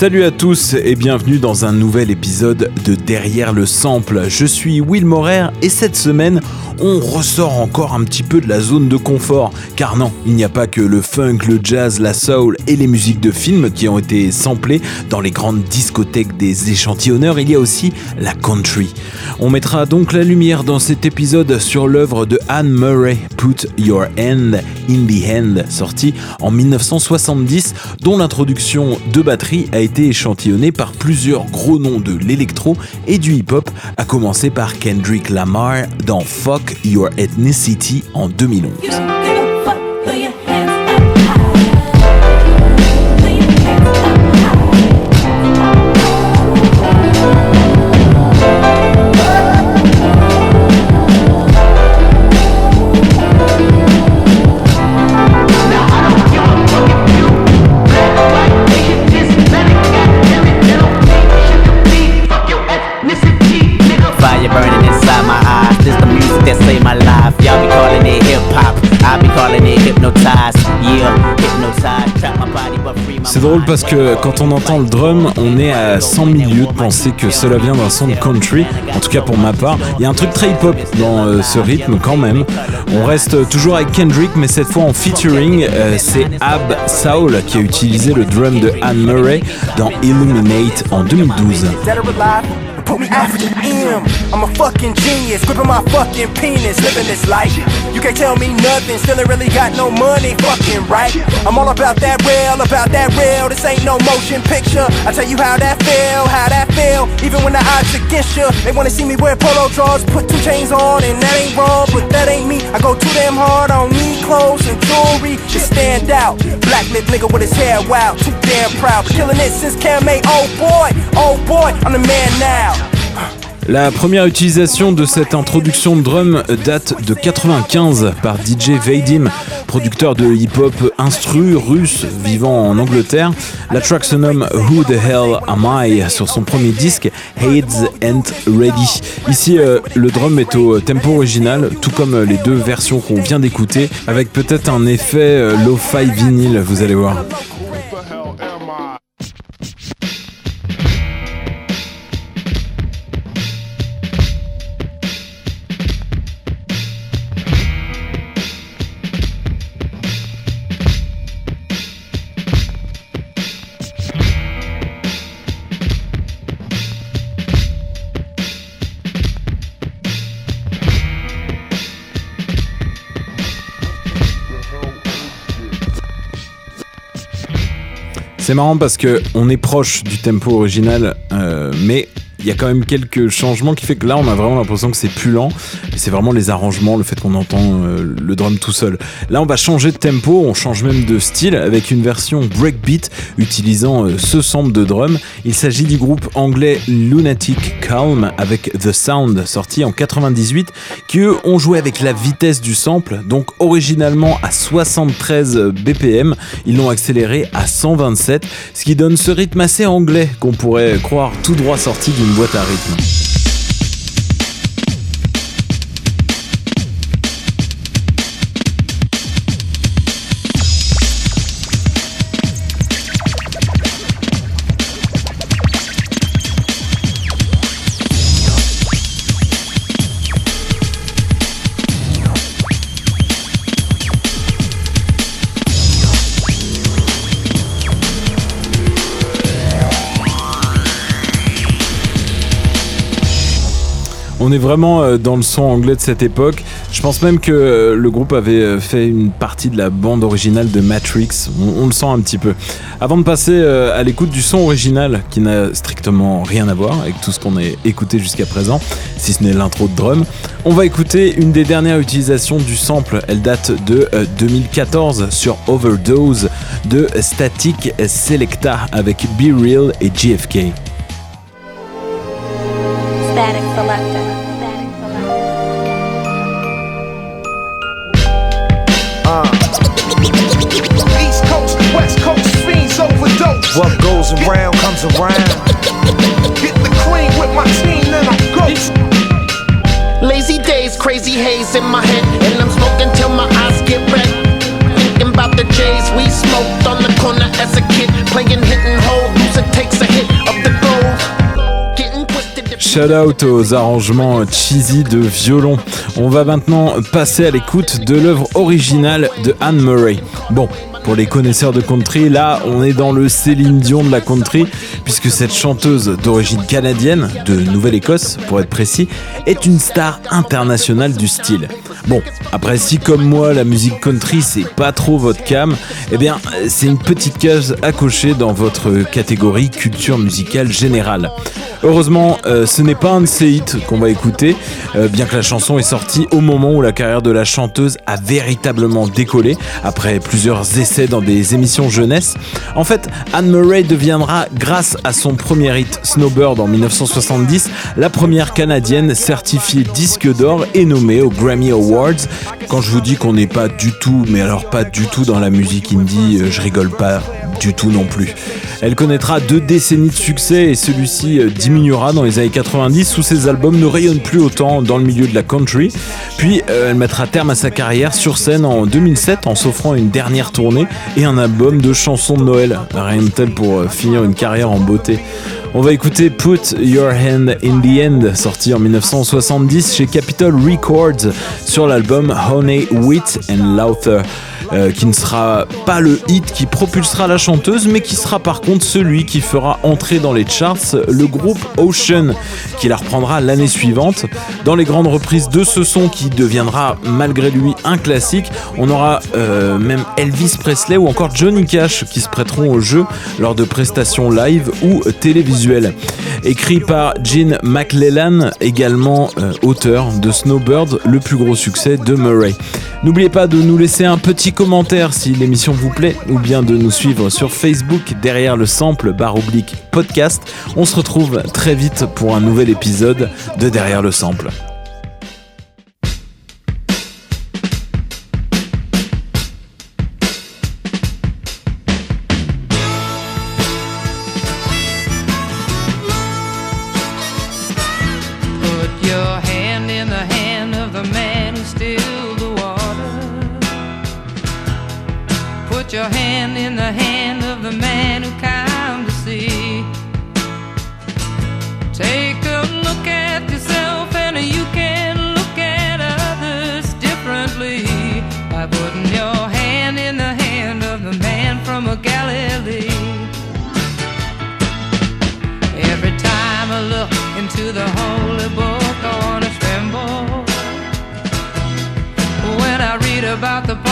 Salut à tous et bienvenue dans un nouvel épisode de Derrière le sample. Je suis Will Morer et cette semaine, on ressort encore un petit peu de la zone de confort. Car non, il n'y a pas que le funk, le jazz, la soul et les musiques de films qui ont été samplées dans les grandes discothèques des échantillonneurs, il y a aussi la country. On mettra donc la lumière dans cet épisode sur l'œuvre de Anne Murray, Put Your Hand in the Hand, sortie en 1970, dont l'introduction de batterie a été échantillonnée par plusieurs gros noms de l'électro et du hip-hop, à commencer par Kendrick Lamar dans Your Ethnicity en 2011. C'est drôle parce que quand on entend le drum, on est à 100 milieux de penser que cela vient d'un son de country. En tout cas pour ma part, il y a un truc très hip-hop dans euh, ce rythme quand même. On reste toujours avec Kendrick, mais cette fois en featuring, euh, c'est Ab Saul qui a utilisé le drum de Anne Murray dans Illuminate en 2012. Put me African M. I'm a fucking genius, gripping my fucking penis, living this life. You can't tell me nothing, still ain't really got no money, fucking right. I'm all about that real, about that real. This ain't no motion picture. I tell you how that feel, how that feel. Even when the odds against you, they wanna see me wear polo drawers, put two chains on, and that ain't wrong, but that ain't me. I go too damn hard on me clothes and jewelry to stand out. Black lip nigga with his hair wild, too damn proud. Killing it since Cam oh boy, oh boy, I'm the man now. La première utilisation de cette introduction de drum date de 95 par DJ Vadim, producteur de hip-hop instru russe vivant en Angleterre. La track se nomme Who the Hell Am I sur son premier disque Heads and Ready. Ici, euh, le drum est au tempo original, tout comme les deux versions qu'on vient d'écouter, avec peut-être un effet euh, lo-fi vinyle, vous allez voir. C'est marrant parce que on est proche du tempo original, euh, mais il y a quand même quelques changements qui fait que là on a vraiment l'impression que c'est plus lent c'est vraiment les arrangements le fait qu'on entend euh, le drum tout seul. Là on va changer de tempo on change même de style avec une version breakbeat utilisant euh, ce sample de drum. Il s'agit du groupe anglais Lunatic Calm avec The Sound sorti en 98 qui eux ont joué avec la vitesse du sample donc originalement à 73 BPM ils l'ont accéléré à 127 ce qui donne ce rythme assez anglais qu'on pourrait croire tout droit sorti d'une boîte à rythme. On est vraiment euh, dans le son anglais de cette époque. Je pense même que euh, le groupe avait euh, fait une partie de la bande originale de Matrix. On, le sent un petit peu. Avant de passer à l'écoute du son original, qui n'a strictement rien à voir avec tout ce qu'on a écouté jusqu'à présent, si ce n'est l'intro de drum, on va écouter une des dernières utilisations du sample. Elle date de 2014 sur Overdose de Static Selecta avec Be Real et GFK. Goes around comes around. Get the cream with my team, then I'm ghost. Lazy days, crazy haze in my head, and I'm smoking till my eyes get red. Thinking about the J's we smoked on the corner as a kid, playing hit and hold. Loser takes a hit of the gold? Getting twisted. if- Shout out aux arrangements cheesy de violon. On va maintenant passer à l'écoute de l'œuvre originale de Anne Murray. Bon, pour les connaisseurs de country, là, on est dans le Céline Dion de la country, puisque cette chanteuse d'origine canadienne, de Nouvelle-Écosse pour être précis, est une star internationale du style. Bon, après si comme moi la musique country c'est pas trop votre cam, eh bien c'est une petite case à cocher dans votre catégorie culture musicale générale. Heureusement, euh, ce n'est pas un de ces hits qu'on va écouter, euh, bien que la chanson est sortie au moment où la carrière de la chanteuse a véritablement décollé, après plusieurs essais dans des émissions jeunesse. En fait, Anne Murray deviendra, grâce à son premier hit Snowbird en 1970, la première canadienne certifiée disque d'or et nommée aux Grammy Quand je vous dis qu'on n'est pas du tout, mais alors pas du tout dans la musique indie, euh, je rigole pas du tout non plus. Elle connaîtra deux décennies de succès et celui-ci euh, diminuera dans les années 90 où ses albums ne rayonnent plus autant dans le milieu de la country. Puis euh, elle mettra terme à sa carrière sur scène en 2007 en s'offrant une dernière tournée et un album de chansons de Noël. Rien de tel pour euh, finir une carrière en beauté. On va écouter Put Your Hand in the End, sorti en 1970 chez Capitol Records sur l'album Honey, Wheat and Laughter. Euh, qui ne sera pas le hit qui propulsera la chanteuse, mais qui sera par contre celui qui fera entrer dans les charts le groupe Ocean, qui la reprendra l'année suivante. Dans les grandes reprises de ce son qui deviendra malgré lui un classique, on aura euh, même Elvis Presley ou encore Johnny Cash qui se prêteront au jeu lors de prestations live ou télévisuelles. Écrit par Gene McLellan, également euh, auteur de Snowbird, le plus gros succès de Murray. N'oubliez pas de nous laisser un petit commentaire si l'émission vous plaît ou bien de nous suivre sur Facebook derrière le sample barre oblique podcast. On se retrouve très vite pour un nouvel épisode de Derrière le sample. About the